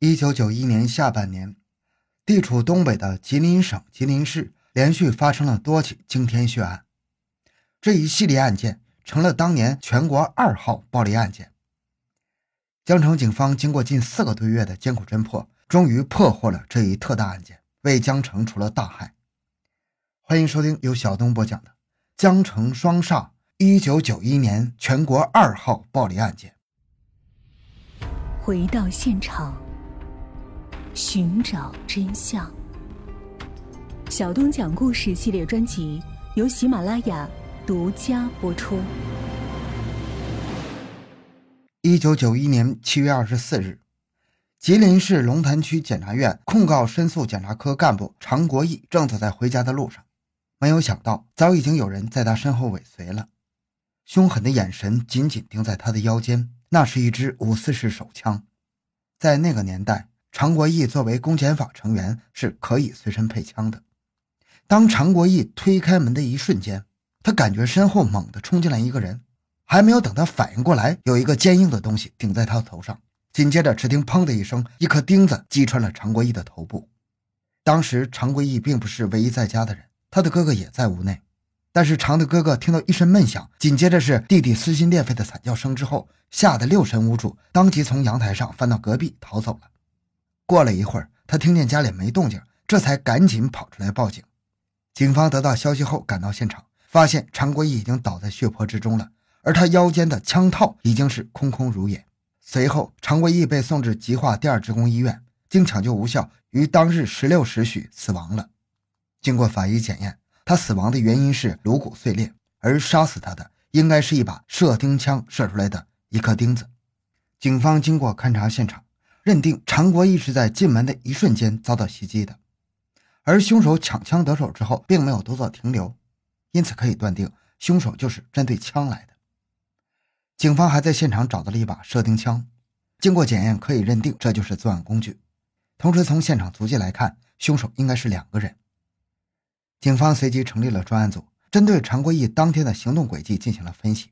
一九九一年下半年，地处东北的吉林省吉林市连续发生了多起惊天血案，这一系列案件成了当年全国二号暴力案件。江城警方经过近四个多月的艰苦侦破，终于破获了这一特大案件，为江城除了大害。欢迎收听由小东播讲的《江城双煞》一九九一年全国二号暴力案件。回到现场。寻找真相。小东讲故事系列专辑由喜马拉雅独家播出。一九九一年七月二十四日，吉林市龙潭区检察院控告申诉检察科干部常国义正走在回家的路上，没有想到早已经有人在他身后尾随了，凶狠的眼神紧紧盯在他的腰间，那是一支五四式手枪，在那个年代。常国义作为公检法成员是可以随身配枪的。当常国义推开门的一瞬间，他感觉身后猛地冲进来一个人，还没有等他反应过来，有一个坚硬的东西顶在他的头上。紧接着，只听“砰”的一声，一颗钉子击穿了常国义的头部。当时，常国义并不是唯一在家的人，他的哥哥也在屋内。但是，常的哥哥听到一声闷响，紧接着是弟弟撕心裂肺的惨叫声之后，吓得六神无主，当即从阳台上翻到隔壁逃走了。过了一会儿，他听见家里没动静，这才赶紧跑出来报警。警方得到消息后赶到现场，发现常国义已经倒在血泊之中了，而他腰间的枪套已经是空空如也。随后，常国义被送至吉化第二职工医院，经抢救无效，于当日十六时许死亡了。经过法医检验，他死亡的原因是颅骨碎裂，而杀死他的应该是一把射钉枪射出来的一颗钉子。警方经过勘查现场。认定常国义是在进门的一瞬间遭到袭击的，而凶手抢枪得手之后并没有多做停留，因此可以断定凶手就是针对枪来的。警方还在现场找到了一把射钉枪，经过检验可以认定这就是作案工具。同时从现场足迹来看，凶手应该是两个人。警方随即成立了专案组，针对常国义当天的行动轨迹进行了分析。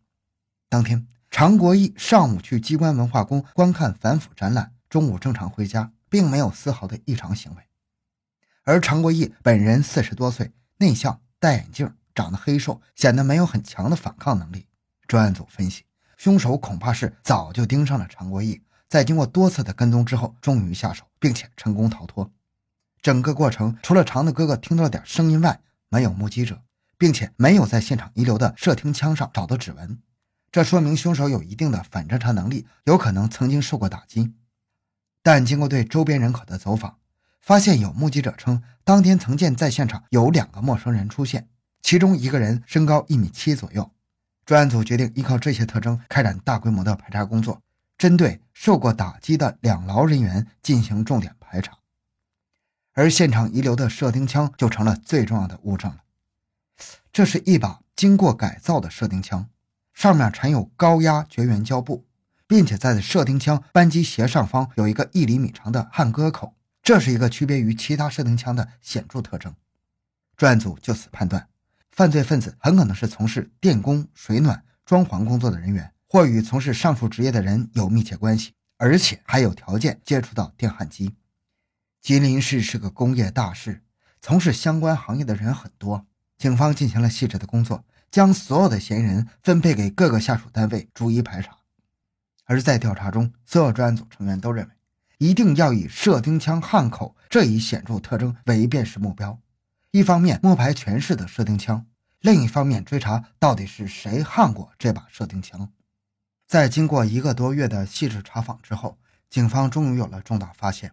当天，常国义上午去机关文化宫观看反腐展览。中午正常回家，并没有丝毫的异常行为。而常国义本人四十多岁，内向，戴眼镜，长得黑瘦，显得没有很强的反抗能力。专案组分析，凶手恐怕是早就盯上了常国义，在经过多次的跟踪之后，终于下手，并且成功逃脱。整个过程除了常的哥哥听到了点声音外，没有目击者，并且没有在现场遗留的射听枪上找到指纹，这说明凶手有一定的反侦查能力，有可能曾经受过打击。但经过对周边人口的走访，发现有目击者称，当天曾见在现场有两个陌生人出现，其中一个人身高一米七左右。专案组决定依靠这些特征开展大规模的排查工作，针对受过打击的两劳人员进行重点排查。而现场遗留的射钉枪就成了最重要的物证了。这是一把经过改造的射钉枪，上面缠有高压绝缘胶布。并且在射钉枪扳机斜上方有一个一厘米长的焊割口，这是一个区别于其他射钉枪的显著特征。专案组就此判断，犯罪分子很可能是从事电工、水暖、装潢工作的人员，或与从事上述职业的人有密切关系，而且还有条件接触到电焊机。吉林市是个工业大市，从事相关行业的人很多。警方进行了细致的工作，将所有的嫌疑人分配给各个下属单位，逐一排查。而在调查中，所有专案组成员都认为，一定要以射钉枪焊口这一显著特征为辨识目标。一方面摸排全市的射钉枪，另一方面追查到底是谁焊过这把射钉枪。在经过一个多月的细致查访之后，警方终于有了重大发现。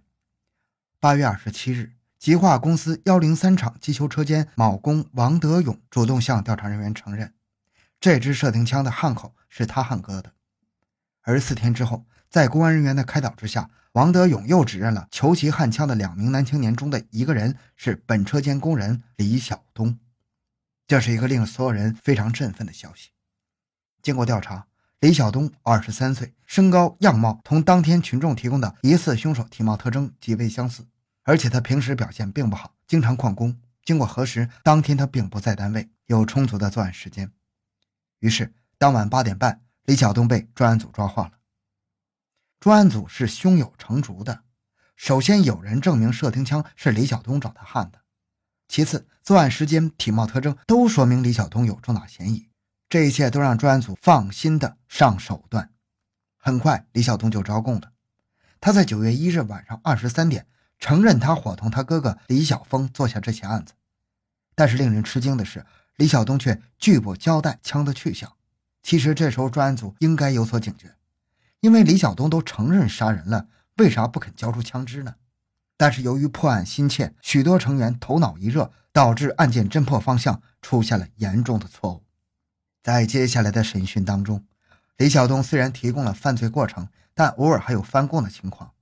八月二十七日，极化公司幺零三厂机修车间铆工王德勇主动向调查人员承认，这支射钉枪的焊口是他焊割的。而四天之后，在公安人员的开导之下，王德勇又指认了求其焊枪的两名男青年中的一个人是本车间工人李晓东。这是一个令所有人非常振奋的消息。经过调查，李晓东二十三岁，身高样貌同当天群众提供的疑似凶手体貌特征极为相似，而且他平时表现并不好，经常旷工。经过核实，当天他并不在单位，有充足的作案时间。于是，当晚八点半。李晓东被专案组抓获了。专案组是胸有成竹的，首先有人证明射钉枪是李晓东找他焊的，其次作案时间、体貌特征都说明李晓东有重大嫌疑。这一切都让专案组放心的上手段。很快，李晓东就招供了。他在九月一日晚上二十三点承认他伙同他哥哥李晓峰做下这起案子。但是令人吃惊的是，李晓东却拒不交代枪的去向。其实这时候专案组应该有所警觉，因为李晓东都承认杀人了，为啥不肯交出枪支呢？但是由于破案心切，许多成员头脑一热，导致案件侦破方向出现了严重的错误。在接下来的审讯当中，李晓东虽然提供了犯罪过程，但偶尔还有翻供的情况。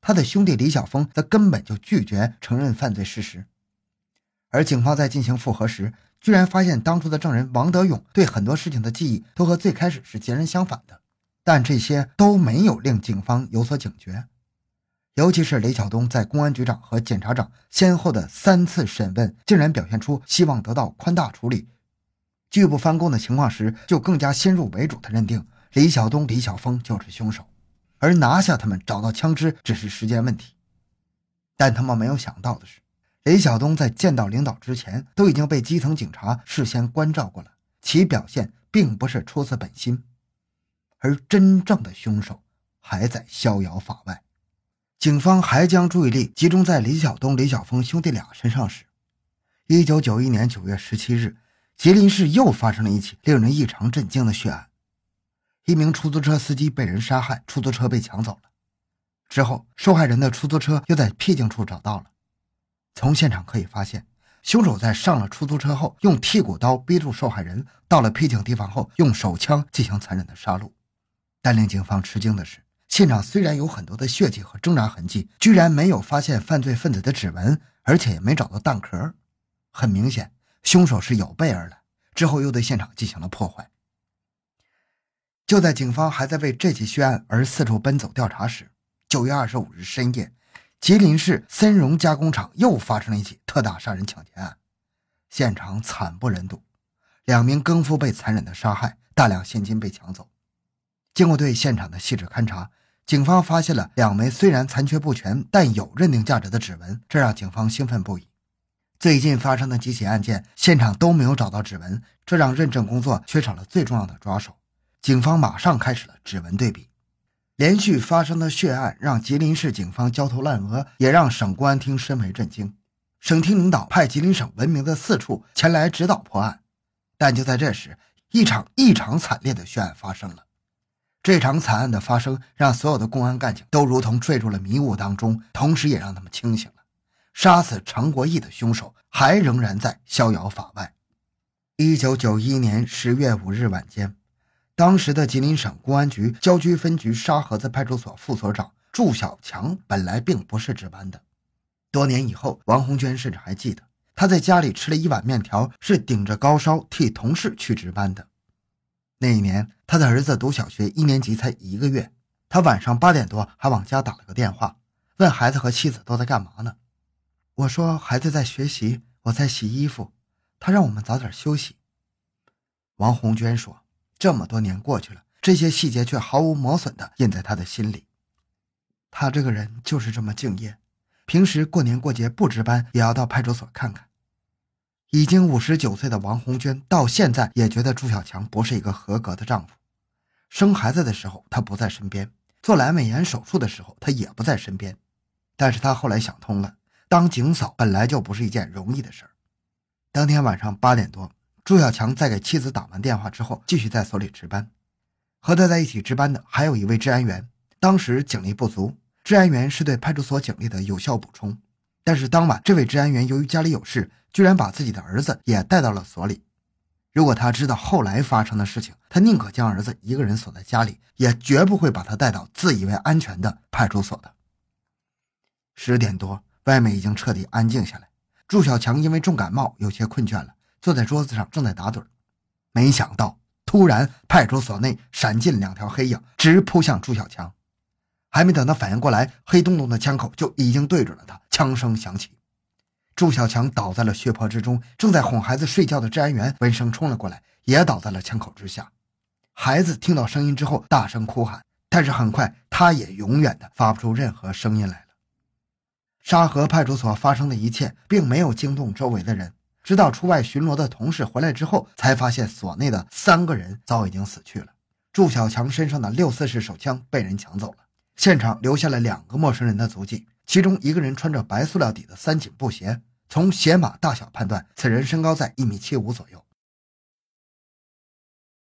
他的兄弟李晓峰则根本就拒绝承认犯罪事实。而警方在进行复核时，居然发现当初的证人王德勇对很多事情的记忆都和最开始是截然相反的，但这些都没有令警方有所警觉。尤其是李晓东在公安局长和检察长先后的三次审问，竟然表现出希望得到宽大处理、拒不翻供的情况时，就更加先入为主的认定李晓东、李晓峰就是凶手，而拿下他们、找到枪支只是时间问题。但他们没有想到的是。李晓东在见到领导之前，都已经被基层警察事先关照过了，其表现并不是出自本心，而真正的凶手还在逍遥法外。警方还将注意力集中在李晓东、李晓峰兄弟俩身上时，一九九一年九月十七日，吉林市又发生了一起令人异常震惊的血案：一名出租车司机被人杀害，出租车被抢走了。之后，受害人的出租车又在僻静处找到了。从现场可以发现，凶手在上了出租车后，用剔骨刀逼住受害人；到了僻静地方后，用手枪进行残忍的杀戮。但令警方吃惊的是，现场虽然有很多的血迹和挣扎痕迹，居然没有发现犯罪分子的指纹，而且也没找到弹壳。很明显，凶手是有备而来，之后又对现场进行了破坏。就在警方还在为这起血案而四处奔走调查时，九月二十五日深夜。吉林市森荣加工厂又发生了一起特大杀人抢劫案，现场惨不忍睹，两名更夫被残忍的杀害，大量现金被抢走。经过对现场的细致勘查，警方发现了两枚虽然残缺不全，但有认定价值的指纹，这让警方兴奋不已。最近发生的几起案件，现场都没有找到指纹，这让认证工作缺少了最重要的抓手。警方马上开始了指纹对比。连续发生的血案让吉林市警方焦头烂额，也让省公安厅深为震惊。省厅领导派吉林省闻名的四处前来指导破案，但就在这时，一场异常惨烈的血案发生了。这场惨案的发生，让所有的公安干警都如同坠入了迷雾当中，同时也让他们清醒了：杀死常国义的凶手还仍然在逍遥法外。一九九一年十月五日晚间。当时的吉林省公安局郊区分局沙河子派出所副所长祝小强本来并不是值班的。多年以后，王红娟甚至还记得，他在家里吃了一碗面条，是顶着高烧替同事去值班的。那一年，他的儿子读小学一年级，才一个月。他晚上八点多还往家打了个电话，问孩子和妻子都在干嘛呢？我说孩子在学习，我在洗衣服。他让我们早点休息。王红娟说。这么多年过去了，这些细节却毫无磨损的印在他的心里。他这个人就是这么敬业，平时过年过节不值班也要到派出所看看。已经五十九岁的王红娟到现在也觉得朱小强不是一个合格的丈夫。生孩子的时候他不在身边，做阑尾炎手术的时候他也不在身边。但是他后来想通了，当警嫂本来就不是一件容易的事儿。当天晚上八点多。朱小强在给妻子打完电话之后，继续在所里值班。和他在一起值班的还有一位治安员。当时警力不足，治安员是对派出所警力的有效补充。但是当晚，这位治安员由于家里有事，居然把自己的儿子也带到了所里。如果他知道后来发生的事情，他宁可将儿子一个人锁在家里，也绝不会把他带到自以为安全的派出所的。十点多，外面已经彻底安静下来。朱小强因为重感冒，有些困倦了。坐在桌子上正在打盹没想到突然派出所内闪进两条黑影，直扑向朱小强。还没等他反应过来，黑洞洞的枪口就已经对准了他。枪声响起，朱小强倒在了血泊之中。正在哄孩子睡觉的治安员闻声冲了过来，也倒在了枪口之下。孩子听到声音之后大声哭喊，但是很快他也永远的发不出任何声音来了。沙河派出所发生的一切并没有惊动周围的人，直到出外巡逻的同事回来之后，才发现所内的三个人早已经死去了。祝小强身上的六四式手枪被人抢走了，现场留下了两个陌生人的足迹，其中一个人穿着白塑料底的三井布鞋，从鞋码大小判断，此人身高在一米七五左右。